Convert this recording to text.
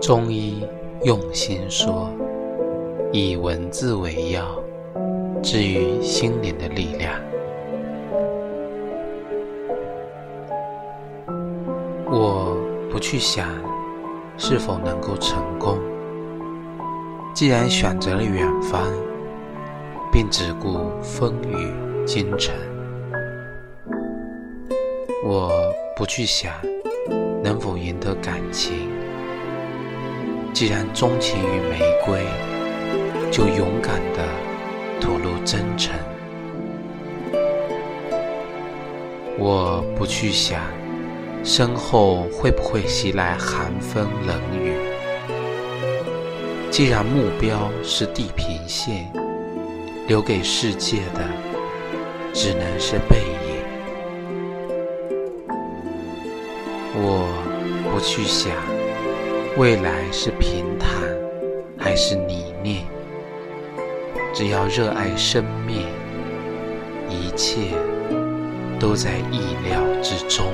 中医用心说，以文字为药，治愈心灵的力量。我不去想是否能够成功，既然选择了远方，并只顾风雨兼程。我不去想能否赢得感情，既然钟情于玫瑰，就勇敢地吐露真诚。我不去想身后会不会袭来寒风冷雨，既然目标是地平线，留给世界的只能是背影。我不去想未来是平坦还是泥泞，只要热爱生命，一切都在意料之中。